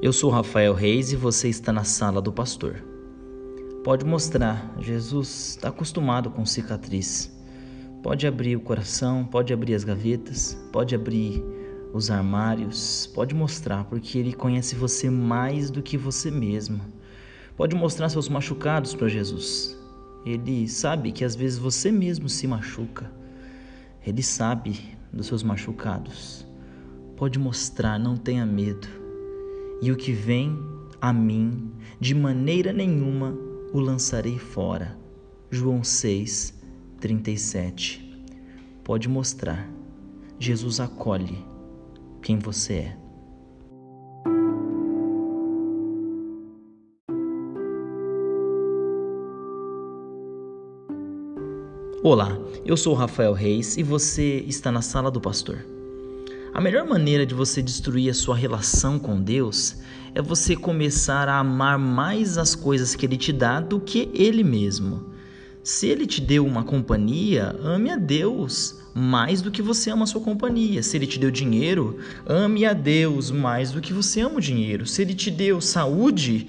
Eu sou Rafael Reis e você está na sala do pastor. Pode mostrar, Jesus está acostumado com cicatriz. Pode abrir o coração, pode abrir as gavetas, pode abrir os armários, pode mostrar, porque Ele conhece você mais do que você mesmo. Pode mostrar seus machucados para Jesus. Ele sabe que às vezes você mesmo se machuca. Ele sabe dos seus machucados. Pode mostrar, não tenha medo e o que vem a mim, de maneira nenhuma o lançarei fora. João 6, 37. Pode mostrar. Jesus acolhe quem você é. Olá, eu sou Rafael Reis e você está na sala do pastor. A melhor maneira de você destruir a sua relação com Deus é você começar a amar mais as coisas que Ele te dá do que Ele mesmo. Se Ele te deu uma companhia, ame a Deus mais do que você ama a sua companhia. Se Ele te deu dinheiro, ame a Deus mais do que você ama o dinheiro. Se Ele te deu saúde,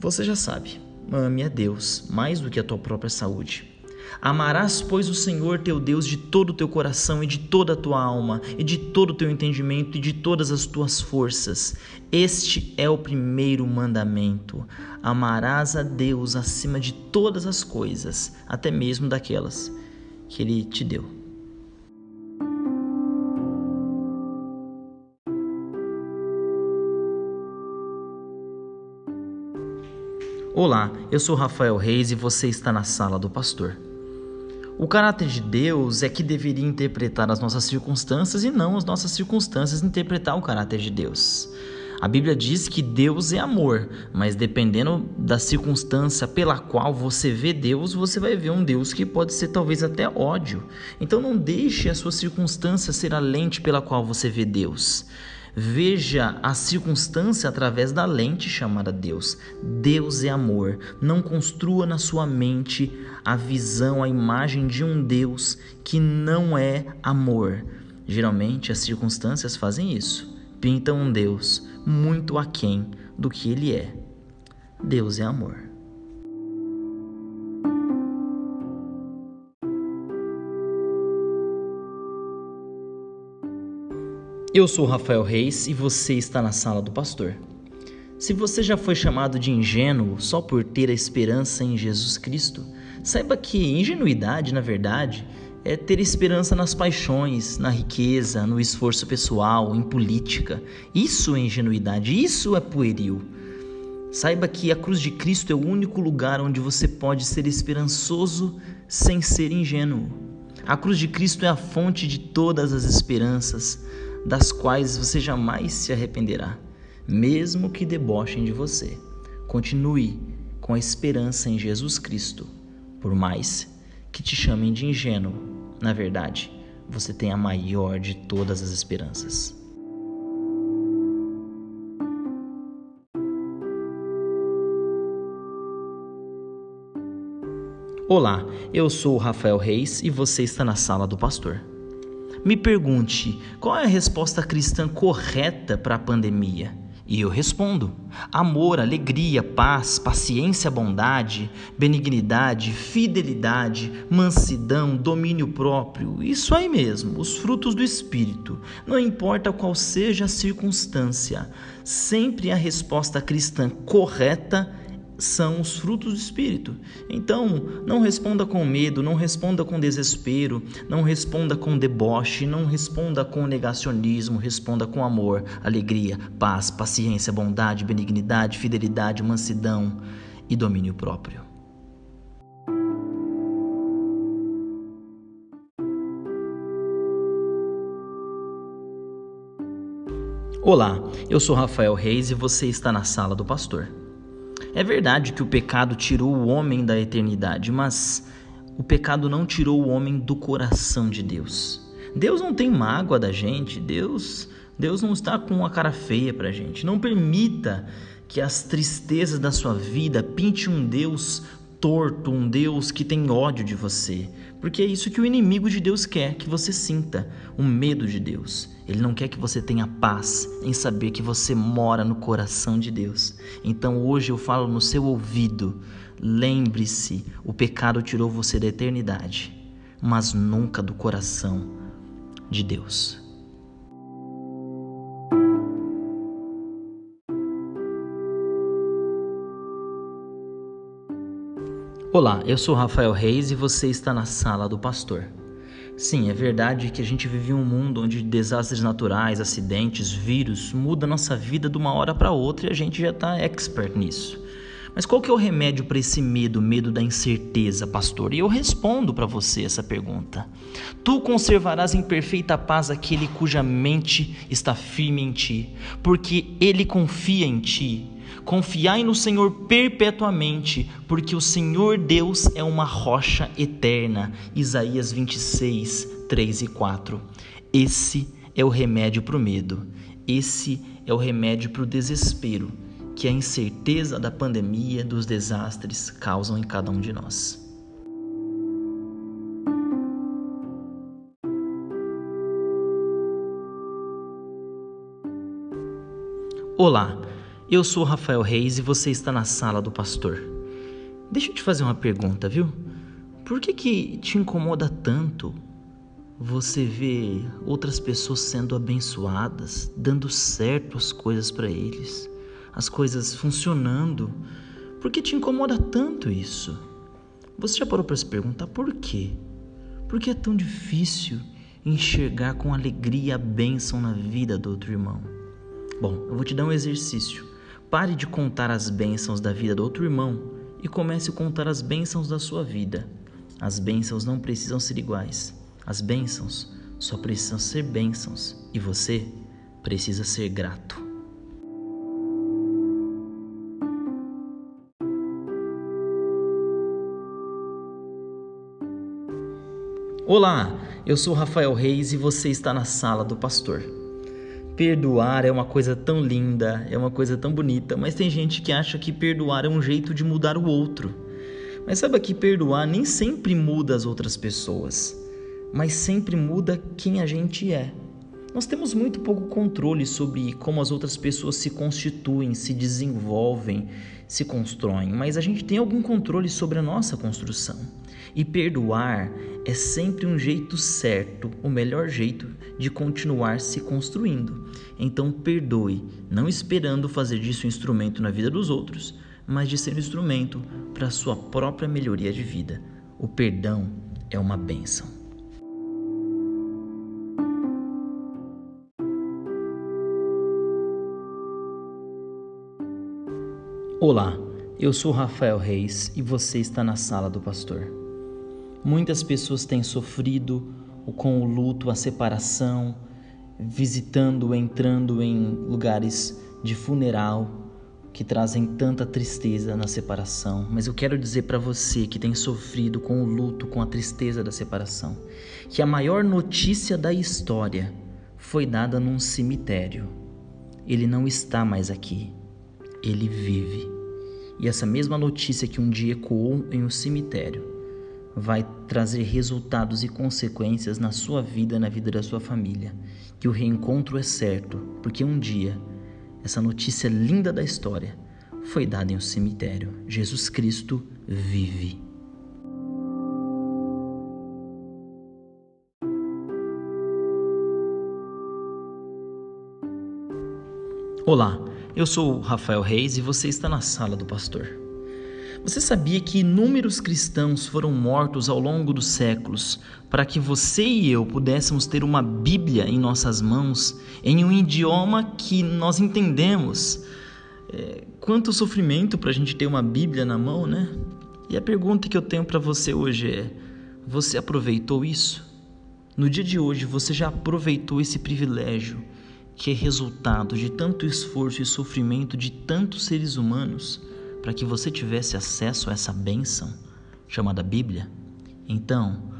você já sabe, ame a Deus mais do que a tua própria saúde. Amarás, pois, o Senhor teu Deus de todo o teu coração e de toda a tua alma, e de todo o teu entendimento e de todas as tuas forças. Este é o primeiro mandamento. Amarás a Deus acima de todas as coisas, até mesmo daquelas que Ele te deu. Olá, eu sou Rafael Reis e você está na sala do pastor. O caráter de Deus é que deveria interpretar as nossas circunstâncias e não as nossas circunstâncias interpretar o caráter de Deus. A Bíblia diz que Deus é amor, mas dependendo da circunstância pela qual você vê Deus, você vai ver um Deus que pode ser talvez até ódio. Então não deixe a sua circunstância ser a lente pela qual você vê Deus. Veja a circunstância através da lente chamada Deus. Deus é amor. Não construa na sua mente a visão, a imagem de um Deus que não é amor. Geralmente as circunstâncias fazem isso. Pintam um Deus muito aquém do que ele é. Deus é amor. Eu sou Rafael Reis e você está na sala do pastor. Se você já foi chamado de ingênuo só por ter a esperança em Jesus Cristo, saiba que ingenuidade, na verdade, é ter esperança nas paixões, na riqueza, no esforço pessoal, em política. Isso é ingenuidade, isso é pueril. Saiba que a cruz de Cristo é o único lugar onde você pode ser esperançoso sem ser ingênuo. A cruz de Cristo é a fonte de todas as esperanças das quais você jamais se arrependerá, mesmo que debochem de você. Continue com a esperança em Jesus Cristo, por mais que te chamem de ingênuo. Na verdade, você tem a maior de todas as esperanças. Olá, eu sou o Rafael Reis e você está na sala do pastor. Me pergunte qual é a resposta cristã correta para a pandemia. E eu respondo: amor, alegria, paz, paciência, bondade, benignidade, fidelidade, mansidão, domínio próprio. Isso aí mesmo, os frutos do Espírito. Não importa qual seja a circunstância, sempre a resposta cristã correta são os frutos do Espírito. Então, não responda com medo, não responda com desespero, não responda com deboche, não responda com negacionismo, responda com amor, alegria, paz, paciência, bondade, benignidade, fidelidade, mansidão e domínio próprio. Olá, eu sou Rafael Reis e você está na sala do pastor. É verdade que o pecado tirou o homem da eternidade, mas o pecado não tirou o homem do coração de Deus. Deus não tem mágoa da gente, Deus, Deus não está com uma cara feia pra gente. Não permita que as tristezas da sua vida pinte um Deus torto, um Deus que tem ódio de você. Porque é isso que o inimigo de Deus quer que você sinta, o medo de Deus. Ele não quer que você tenha paz em saber que você mora no coração de Deus. Então hoje eu falo no seu ouvido: lembre-se, o pecado tirou você da eternidade, mas nunca do coração de Deus. Olá, eu sou Rafael Reis e você está na sala do pastor. Sim, é verdade que a gente vive um mundo onde desastres naturais, acidentes, vírus muda nossa vida de uma hora para outra e a gente já está expert nisso. Mas qual que é o remédio para esse medo, medo da incerteza, pastor? E eu respondo para você essa pergunta. Tu conservarás em perfeita paz aquele cuja mente está firme em ti, porque ele confia em ti. Confiai no Senhor perpetuamente, porque o Senhor Deus é uma rocha eterna. Isaías 26, 3 e 4. Esse é o remédio para o medo. Esse é o remédio para o desespero que a incerteza da pandemia, dos desastres causam em cada um de nós. Olá, eu sou Rafael Reis e você está na sala do pastor. Deixa eu te fazer uma pergunta, viu? Por que que te incomoda tanto você ver outras pessoas sendo abençoadas, dando certo as coisas para eles, as coisas funcionando? Por que te incomoda tanto isso? Você já parou para se perguntar por quê? Por que é tão difícil enxergar com alegria a bênção na vida do outro irmão? Bom, eu vou te dar um exercício. Pare de contar as bênçãos da vida do outro irmão e comece a contar as bênçãos da sua vida. As bênçãos não precisam ser iguais. As bênçãos só precisam ser bênçãos e você precisa ser grato. Olá, eu sou Rafael Reis e você está na sala do pastor. Perdoar é uma coisa tão linda, é uma coisa tão bonita, mas tem gente que acha que perdoar é um jeito de mudar o outro. Mas saiba que perdoar nem sempre muda as outras pessoas, mas sempre muda quem a gente é. Nós temos muito pouco controle sobre como as outras pessoas se constituem, se desenvolvem, se constroem, mas a gente tem algum controle sobre a nossa construção. E perdoar é sempre um jeito certo, o melhor jeito de continuar se construindo. Então perdoe, não esperando fazer disso um instrumento na vida dos outros, mas de ser um instrumento para a sua própria melhoria de vida. O perdão é uma bênção. Olá, eu sou Rafael Reis e você está na sala do pastor. Muitas pessoas têm sofrido com o luto, a separação, visitando, entrando em lugares de funeral que trazem tanta tristeza na separação. Mas eu quero dizer para você que tem sofrido com o luto, com a tristeza da separação, que a maior notícia da história foi dada num cemitério. Ele não está mais aqui. Ele vive. E essa mesma notícia que um dia ecoou em um cemitério vai trazer resultados e consequências na sua vida, na vida da sua família. Que o reencontro é certo, porque um dia essa notícia linda da história foi dada em um cemitério. Jesus Cristo vive. Olá, eu sou Rafael Reis e você está na sala do pastor. Você sabia que inúmeros cristãos foram mortos ao longo dos séculos para que você e eu pudéssemos ter uma Bíblia em nossas mãos, em um idioma que nós entendemos? É, quanto sofrimento para a gente ter uma Bíblia na mão, né? E a pergunta que eu tenho para você hoje é: você aproveitou isso? No dia de hoje, você já aproveitou esse privilégio que é resultado de tanto esforço e sofrimento de tantos seres humanos? para que você tivesse acesso a essa bênção chamada Bíblia? Então,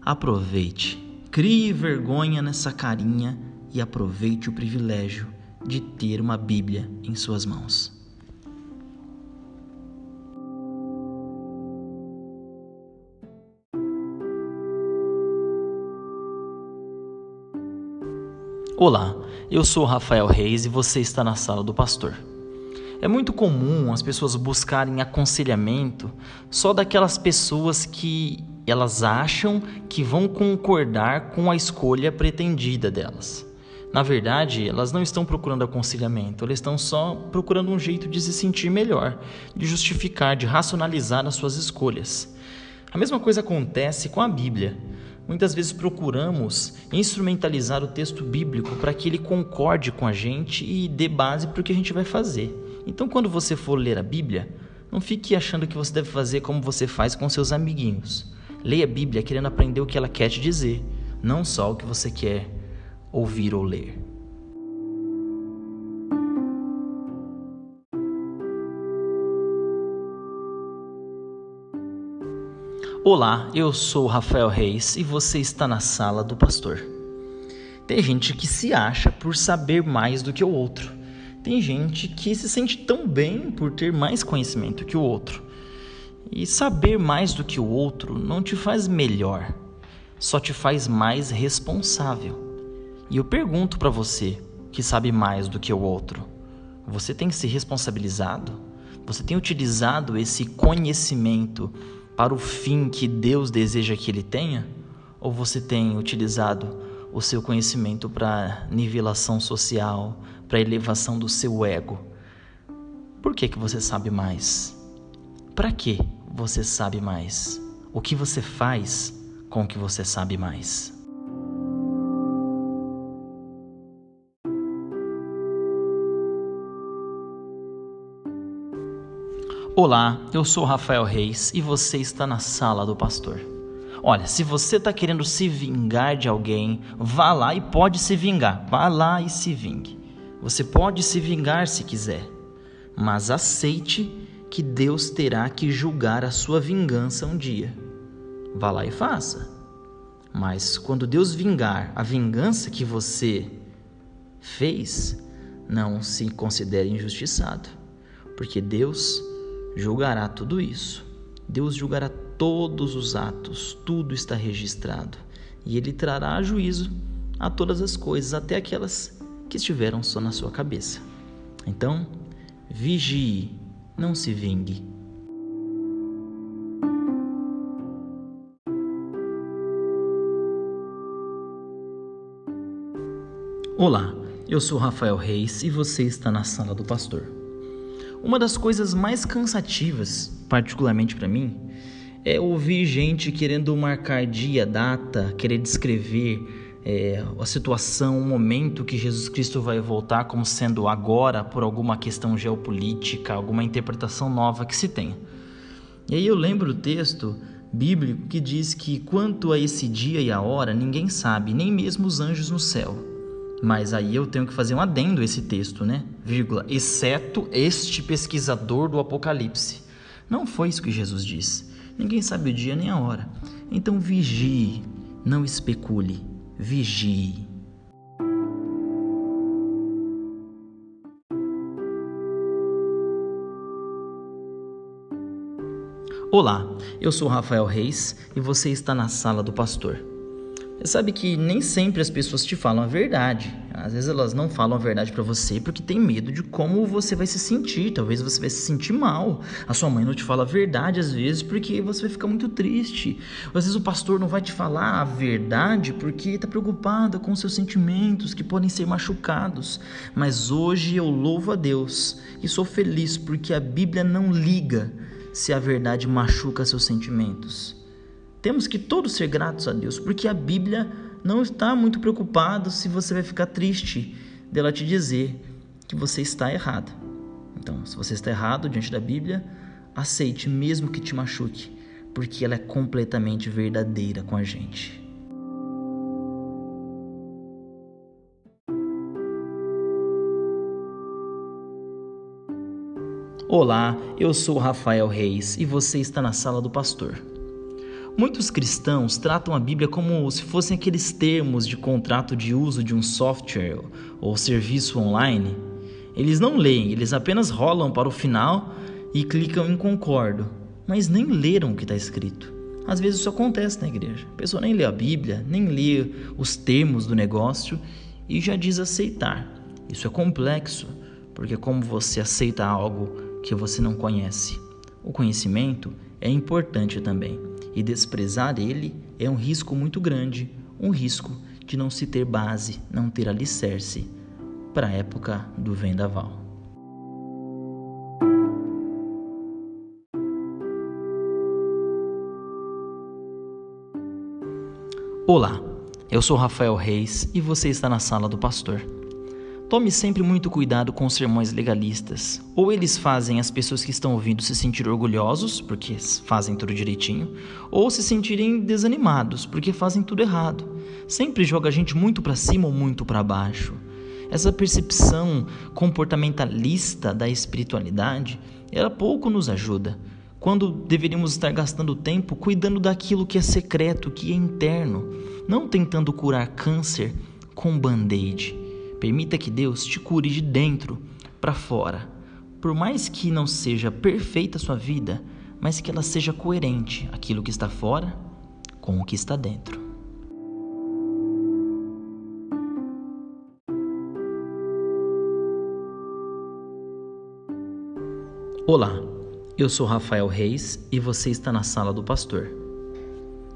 aproveite, crie vergonha nessa carinha e aproveite o privilégio de ter uma Bíblia em suas mãos. Olá, eu sou Rafael Reis e você está na sala do pastor. É muito comum as pessoas buscarem aconselhamento só daquelas pessoas que elas acham que vão concordar com a escolha pretendida delas. Na verdade, elas não estão procurando aconselhamento, elas estão só procurando um jeito de se sentir melhor, de justificar, de racionalizar as suas escolhas. A mesma coisa acontece com a Bíblia. Muitas vezes procuramos instrumentalizar o texto bíblico para que ele concorde com a gente e dê base para o que a gente vai fazer. Então, quando você for ler a Bíblia, não fique achando que você deve fazer como você faz com seus amiguinhos. Leia a Bíblia querendo aprender o que ela quer te dizer, não só o que você quer ouvir ou ler. Olá, eu sou Rafael Reis e você está na sala do pastor. Tem gente que se acha por saber mais do que o outro. Tem gente que se sente tão bem por ter mais conhecimento que o outro. E saber mais do que o outro não te faz melhor, só te faz mais responsável. E eu pergunto para você, que sabe mais do que o outro, você tem se responsabilizado? Você tem utilizado esse conhecimento para o fim que Deus deseja que ele tenha? Ou você tem utilizado o seu conhecimento para nivelação social, para elevação do seu ego? Por que que você sabe mais? Para que você sabe mais? O que você faz com o que você sabe mais? Olá, eu sou Rafael Reis e você está na sala do pastor. Olha, se você está querendo se vingar de alguém, vá lá e pode se vingar. Vá lá e se vingue. Você pode se vingar se quiser, mas aceite que Deus terá que julgar a sua vingança um dia. Vá lá e faça. Mas quando Deus vingar a vingança que você fez, não se considere injustiçado, porque Deus julgará tudo isso. Deus julgará todos os atos, tudo está registrado, e ele trará juízo a todas as coisas, até aquelas que estiveram só na sua cabeça. Então, vigie, não se vingue. Olá, eu sou Rafael Reis e você está na sala do pastor. Uma das coisas mais cansativas, particularmente para mim, é ouvir gente querendo marcar dia, data, querer descrever é, a situação, o momento que Jesus Cristo vai voltar como sendo agora por alguma questão geopolítica, alguma interpretação nova que se tenha. E aí eu lembro o texto bíblico que diz que quanto a esse dia e a hora ninguém sabe, nem mesmo os anjos no céu mas aí eu tenho que fazer um adendo a esse texto, né? Vírgula, exceto este pesquisador do Apocalipse. Não foi isso que Jesus disse. Ninguém sabe o dia nem a hora. Então vigie, não especule, vigie. Olá, eu sou Rafael Reis e você está na sala do pastor. Você sabe que nem sempre as pessoas te falam a verdade. Às vezes elas não falam a verdade para você porque tem medo de como você vai se sentir. Talvez você vai se sentir mal. A sua mãe não te fala a verdade às vezes porque você vai ficar muito triste. Às vezes o pastor não vai te falar a verdade porque está preocupado com seus sentimentos que podem ser machucados. Mas hoje eu louvo a Deus e sou feliz porque a Bíblia não liga se a verdade machuca seus sentimentos. Temos que todos ser gratos a Deus, porque a Bíblia não está muito preocupada se você vai ficar triste dela te dizer que você está errado. Então, se você está errado diante da Bíblia, aceite mesmo que te machuque, porque ela é completamente verdadeira com a gente. Olá, eu sou Rafael Reis e você está na sala do pastor. Muitos cristãos tratam a Bíblia como se fossem aqueles termos de contrato de uso de um software ou serviço online. Eles não leem, eles apenas rolam para o final e clicam em concordo, mas nem leram o que está escrito. Às vezes isso acontece na igreja. A pessoa nem lê a Bíblia, nem lê os termos do negócio e já diz aceitar. Isso é complexo, porque como você aceita algo que você não conhece? O conhecimento é importante também, e desprezar ele é um risco muito grande, um risco de não se ter base, não ter alicerce para a época do vendaval. Olá, eu sou Rafael Reis e você está na sala do pastor. Tome sempre muito cuidado com os sermões legalistas. Ou eles fazem as pessoas que estão ouvindo se sentir orgulhosos, porque fazem tudo direitinho, ou se sentirem desanimados, porque fazem tudo errado. Sempre joga a gente muito para cima ou muito para baixo. Essa percepção comportamentalista da espiritualidade, ela pouco nos ajuda quando deveríamos estar gastando tempo cuidando daquilo que é secreto, que é interno, não tentando curar câncer com band-aid. Permita que Deus te cure de dentro para fora. Por mais que não seja perfeita a sua vida, mas que ela seja coerente aquilo que está fora com o que está dentro. Olá. Eu sou Rafael Reis e você está na sala do pastor.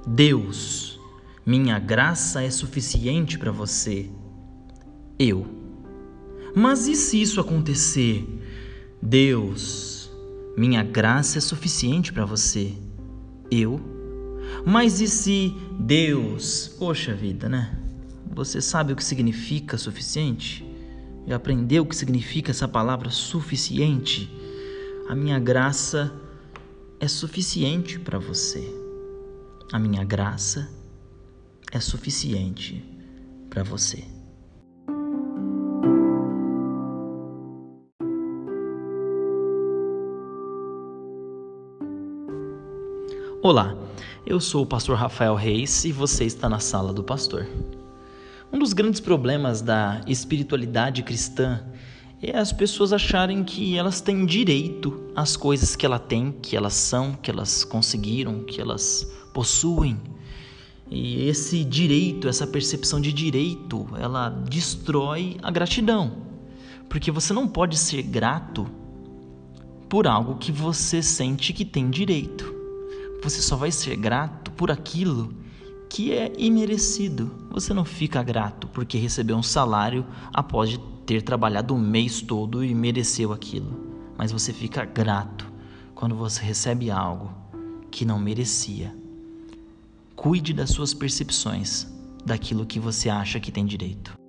Deus, minha graça é suficiente para você. Eu. Mas e se isso acontecer? Deus, minha graça é suficiente para você. Eu. Mas e se Deus? Poxa vida, né? Você sabe o que significa suficiente? Já aprendeu o que significa essa palavra suficiente? A minha graça é suficiente para você. A minha graça é suficiente para você. Olá, eu sou o pastor Rafael Reis e você está na sala do pastor. Um dos grandes problemas da espiritualidade cristã é as pessoas acharem que elas têm direito às coisas que ela tem, que elas são, que elas conseguiram, que elas possuem. E esse direito, essa percepção de direito, ela destrói a gratidão. Porque você não pode ser grato por algo que você sente que tem direito. Você só vai ser grato por aquilo que é imerecido. Você não fica grato porque recebeu um salário após ter trabalhado o mês todo e mereceu aquilo. Mas você fica grato quando você recebe algo que não merecia. Cuide das suas percepções daquilo que você acha que tem direito.